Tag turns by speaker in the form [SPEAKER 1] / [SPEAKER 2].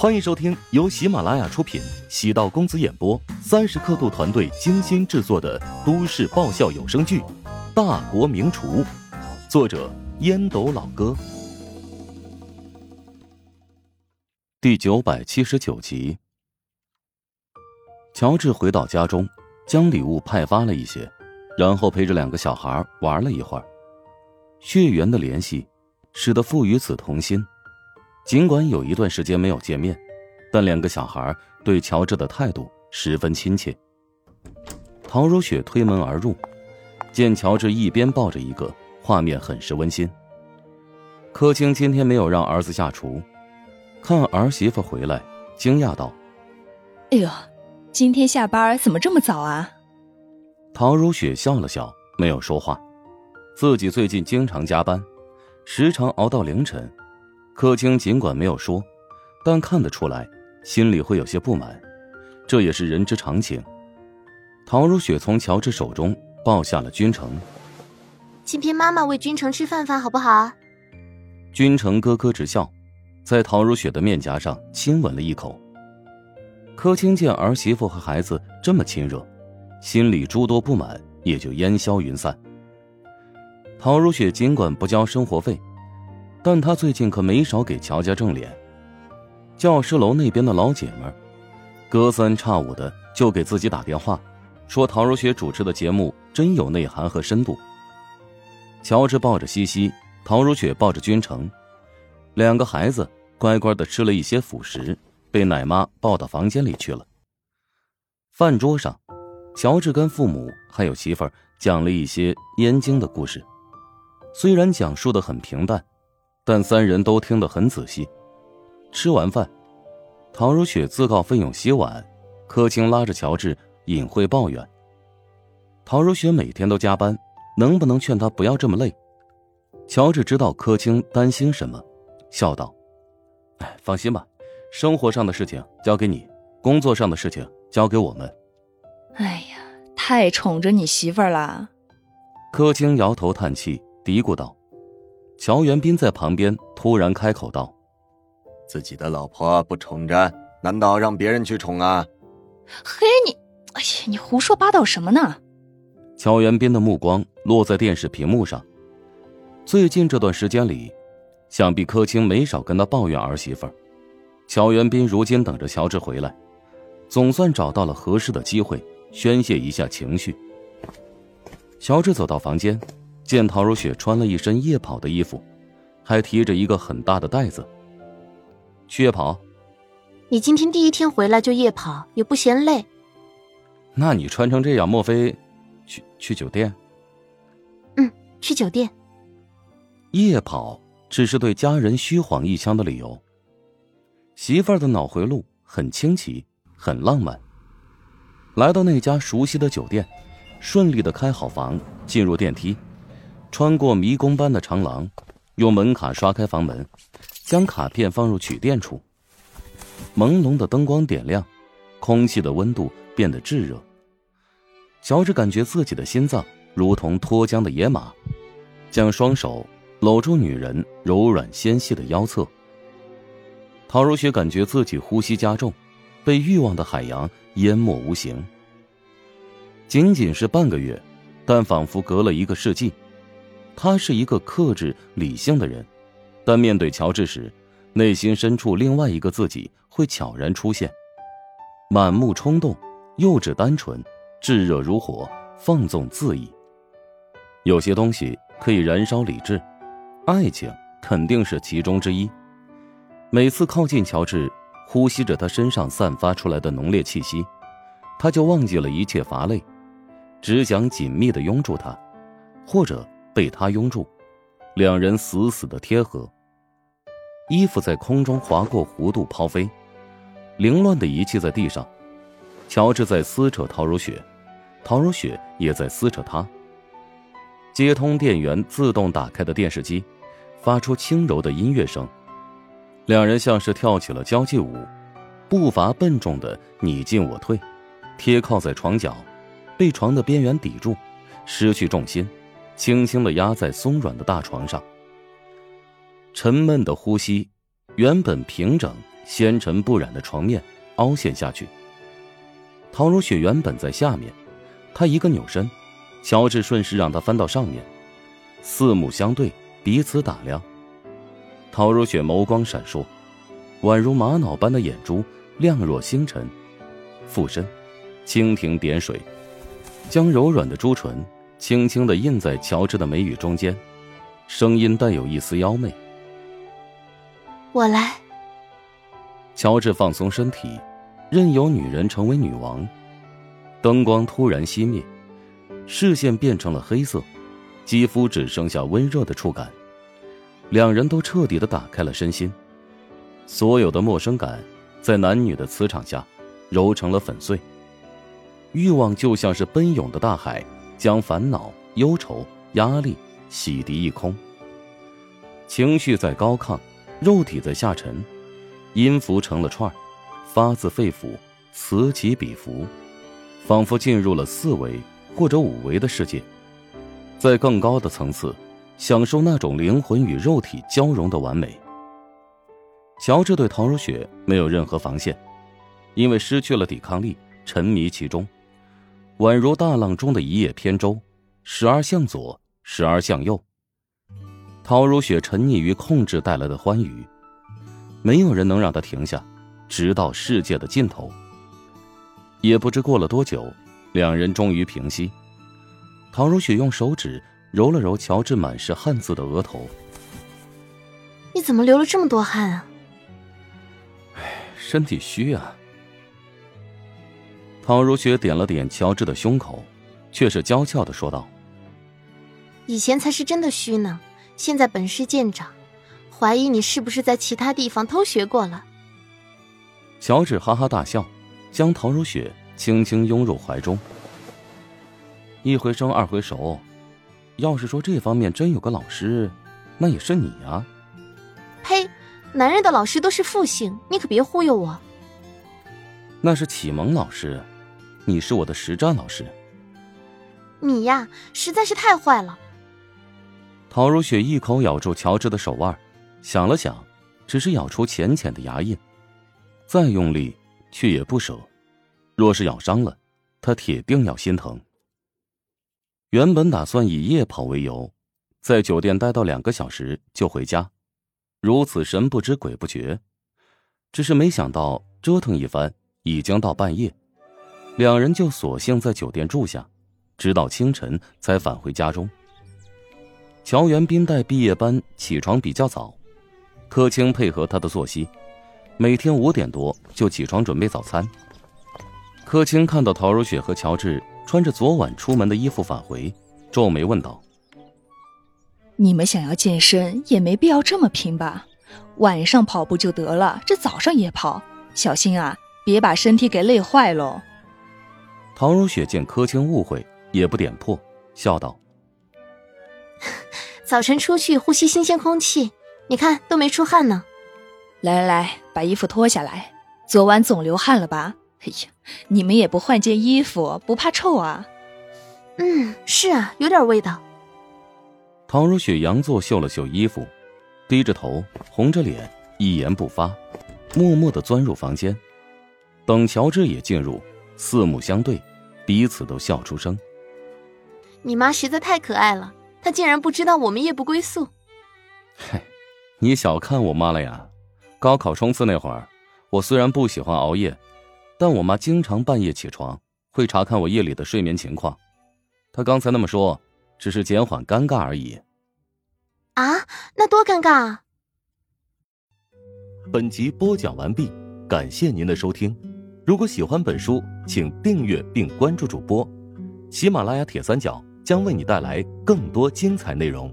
[SPEAKER 1] 欢迎收听由喜马拉雅出品、喜道公子演播、三十刻度团队精心制作的都市爆笑有声剧《大国名厨》，作者烟斗老哥，第九百七十九集。乔治回到家中，将礼物派发了一些，然后陪着两个小孩玩了一会儿。血缘的联系，使得父与子同心。尽管有一段时间没有见面，但两个小孩对乔治的态度十分亲切。陶如雪推门而入，见乔治一边抱着一个，画面很是温馨。柯青今天没有让儿子下厨，看儿媳妇回来，惊讶道：“
[SPEAKER 2] 哎呦，今天下班怎么这么早啊？”
[SPEAKER 1] 陶如雪笑了笑，没有说话。自己最近经常加班，时常熬到凌晨。柯青尽管没有说，但看得出来，心里会有些不满，这也是人之常情。陶如雪从乔治手中抱下了君城。
[SPEAKER 3] 今天妈妈喂君城吃饭饭好不好？
[SPEAKER 1] 君城咯咯直笑，在陶如雪的面颊上亲吻了一口。柯青见儿媳妇和孩子这么亲热，心里诸多不满也就烟消云散。陶如雪尽管不交生活费。但他最近可没少给乔家挣脸。教师楼那边的老姐们，隔三差五的就给自己打电话，说陶如雪主持的节目真有内涵和深度。乔治抱着西西，陶如雪抱着君成，两个孩子乖乖的吃了一些辅食，被奶妈抱到房间里去了。饭桌上，乔治跟父母还有媳妇儿讲了一些燕京的故事，虽然讲述的很平淡。但三人都听得很仔细。吃完饭，陶如雪自告奋勇洗碗，柯青拉着乔治隐晦抱怨：“陶如雪每天都加班，能不能劝她不要这么累？”乔治知道柯青担心什么，笑道：“哎，放心吧，生活上的事情交给你，工作上的事情交给我们。”
[SPEAKER 2] 哎呀，太宠着你媳妇儿了。
[SPEAKER 1] 柯青摇头叹气，嘀咕道。乔元斌在旁边突然开口道：“
[SPEAKER 4] 自己的老婆不宠着，难道让别人去宠啊？”
[SPEAKER 2] 嘿，你，哎呀，你胡说八道什么呢？
[SPEAKER 1] 乔元斌的目光落在电视屏幕上。最近这段时间里，想必柯青没少跟他抱怨儿媳妇儿。乔元斌如今等着乔治回来，总算找到了合适的机会宣泄一下情绪。乔治走到房间。见陶如雪穿了一身夜跑的衣服，还提着一个很大的袋子。去夜跑？
[SPEAKER 3] 你今天第一天回来就夜跑，也不嫌累？
[SPEAKER 1] 那你穿成这样，莫非去去酒店？
[SPEAKER 3] 嗯，去酒店。
[SPEAKER 1] 夜跑只是对家人虚晃一枪的理由。媳妇儿的脑回路很清奇，很浪漫。来到那家熟悉的酒店，顺利的开好房，进入电梯。穿过迷宫般的长廊，用门卡刷开房门，将卡片放入取电处。朦胧的灯光点亮，空气的温度变得炙热。乔治感觉自己的心脏如同脱缰的野马，将双手搂住女人柔软纤细的腰侧。陶如雪感觉自己呼吸加重，被欲望的海洋淹没无形。仅仅是半个月，但仿佛隔了一个世纪。他是一个克制理性的人，但面对乔治时，内心深处另外一个自己会悄然出现，满目冲动，幼稚单纯，炙热如火，放纵恣意。有些东西可以燃烧理智，爱情肯定是其中之一。每次靠近乔治，呼吸着他身上散发出来的浓烈气息，他就忘记了一切乏累，只想紧密的拥住他，或者。被他拥住，两人死死的贴合。衣服在空中划过弧度抛飞，凌乱的遗弃在地上。乔治在撕扯陶如雪，陶如雪也在撕扯他。接通电源自动打开的电视机，发出轻柔的音乐声。两人像是跳起了交际舞，步伐笨重的你进我退，贴靠在床角，被床的边缘抵住，失去重心。轻轻的压在松软的大床上，沉闷的呼吸，原本平整纤尘不染的床面凹陷下去。陶如雪原本在下面，她一个扭身，乔治顺势让她翻到上面，四目相对，彼此打量。陶如雪眸光闪烁，宛如玛瑙般的眼珠亮若星辰，附身，蜻蜓点水，将柔软的朱唇轻轻的印在乔治的眉宇中间，声音带有一丝妖媚：“
[SPEAKER 3] 我来。”
[SPEAKER 1] 乔治放松身体。任由女人成为女王。灯光突然熄灭，视线变成了黑色，肌肤只剩下温热的触感。两人都彻底的打开了身心，所有的陌生感在男女的磁场下揉成了粉碎。欲望就像是奔涌的大海，将烦恼、忧愁、压力洗涤一空。情绪在高亢，肉体在下沉，音符成了串儿。发自肺腑，此起彼伏，仿佛进入了四维或者五维的世界，在更高的层次，享受那种灵魂与肉体交融的完美。乔治对陶如雪没有任何防线，因为失去了抵抗力，沉迷其中，宛如大浪中的一叶扁舟，时而向左，时而向右。陶如雪沉溺于控制带来的欢愉，没有人能让她停下。直到世界的尽头。也不知过了多久，两人终于平息。陶如雪用手指揉了揉乔治满是汗渍的额头。
[SPEAKER 3] 你怎么流了这么多汗啊？
[SPEAKER 1] 唉，身体虚啊。陶如雪点了点乔治的胸口，却是娇俏的说道：“
[SPEAKER 3] 以前才是真的虚呢，现在本事见长，怀疑你是不是在其他地方偷学过了。”
[SPEAKER 1] 乔治哈哈大笑，将陶如雪轻轻拥入怀中。一回生二回熟，要是说这方面真有个老师，那也是你呀。
[SPEAKER 3] 呸！男人的老师都是父姓，你可别忽悠我。
[SPEAKER 1] 那是启蒙老师，你是我的实战老师。
[SPEAKER 3] 你呀，实在是太坏了。
[SPEAKER 1] 陶如雪一口咬住乔治的手腕，想了想，只是咬出浅浅的牙印。再用力，却也不舍。若是咬伤了，他铁定要心疼。原本打算以夜跑为由，在酒店待到两个小时就回家，如此神不知鬼不觉。只是没想到折腾一番，已经到半夜，两人就索性在酒店住下，直到清晨才返回家中。乔元斌带毕业班起床比较早，柯青配合他的作息。每天五点多就起床准备早餐。柯青看到陶如雪和乔治穿着昨晚出门的衣服返回，皱眉问道：“
[SPEAKER 2] 你们想要健身也没必要这么拼吧？晚上跑步就得了，这早上也跑，小心啊，别把身体给累坏喽。”
[SPEAKER 1] 陶如雪见柯青误会，也不点破，笑道：“
[SPEAKER 3] 早晨出去呼吸新鲜空气，你看都没出汗呢。”
[SPEAKER 2] 来来来，把衣服脱下来。昨晚总流汗了吧？哎呀，你们也不换件衣服，不怕臭啊？
[SPEAKER 3] 嗯，是啊，有点味道。
[SPEAKER 1] 唐如雪佯作嗅了嗅衣服，低着头，红着脸，一言不发，默默的钻入房间。等乔治也进入，四目相对，彼此都笑出声。
[SPEAKER 3] 你妈实在太可爱了，她竟然不知道我们夜不归宿。
[SPEAKER 1] 嗨，你小看我妈了呀。高考冲刺那会儿，我虽然不喜欢熬夜，但我妈经常半夜起床，会查看我夜里的睡眠情况。她刚才那么说，只是减缓尴尬而已。
[SPEAKER 3] 啊，那多尴尬啊！
[SPEAKER 5] 本集播讲完毕，感谢您的收听。如果喜欢本书，请订阅并关注主播。喜马拉雅铁三角将为你带来更多精彩内容。